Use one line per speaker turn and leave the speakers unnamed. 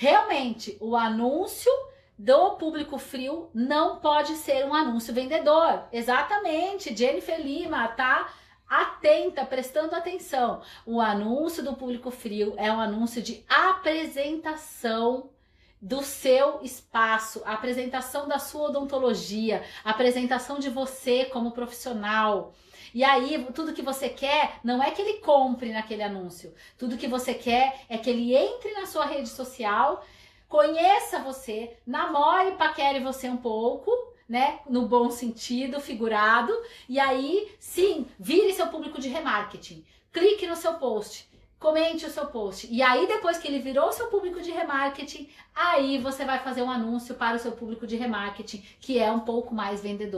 Realmente, o anúncio do público frio não pode ser um anúncio vendedor. Exatamente, Jennifer Lima tá atenta, prestando atenção. O anúncio do público frio é um anúncio de apresentação do seu espaço, a apresentação da sua odontologia, a apresentação de você como profissional. E aí, tudo que você quer não é que ele compre naquele anúncio. Tudo que você quer é que ele entre na sua rede social, conheça você, namore, paquere você um pouco, né? No bom sentido, figurado. E aí, sim, vire seu público de remarketing. Clique no seu post comente o seu post. E aí, depois que ele virou seu público de remarketing, aí você vai fazer um anúncio para o seu público de remarketing, que é um pouco mais vendedor.